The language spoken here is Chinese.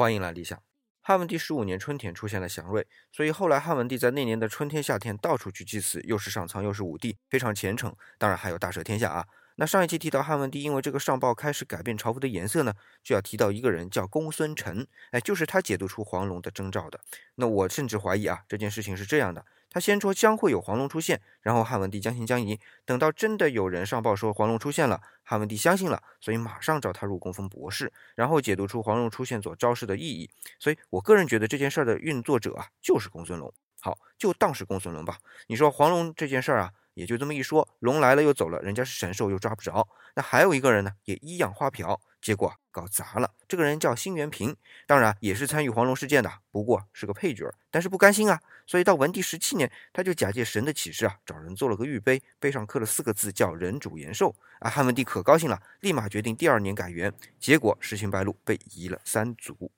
欢迎来理想。汉文帝十五年春天出现了祥瑞，所以后来汉文帝在那年的春天、夏天到处去祭祀，又是上苍又是武帝，非常虔诚。当然还有大赦天下啊。那上一期提到汉文帝因为这个上报开始改变朝服的颜色呢，就要提到一个人叫公孙臣，哎，就是他解读出黄龙的征兆的。那我甚至怀疑啊，这件事情是这样的。他先说将会有黄龙出现，然后汉文帝将信将疑，等到真的有人上报说黄龙出现了，汉文帝相信了，所以马上召他入宫封博士，然后解读出黄龙出现所昭示的意义。所以我个人觉得这件事儿的运作者啊，就是公孙龙。好，就当是公孙龙吧。你说黄龙这件事儿啊，也就这么一说，龙来了又走了，人家是神兽又抓不着。那还有一个人呢，也一样花瓢。结果搞砸了。这个人叫辛元平，当然也是参与黄龙事件的，不过是个配角。但是不甘心啊，所以到文帝十七年，他就假借神的启示啊，找人做了个玉碑，碑上刻了四个字，叫“人主延寿”。啊，汉文帝可高兴了，立马决定第二年改元。结果事情败露，被移了三族。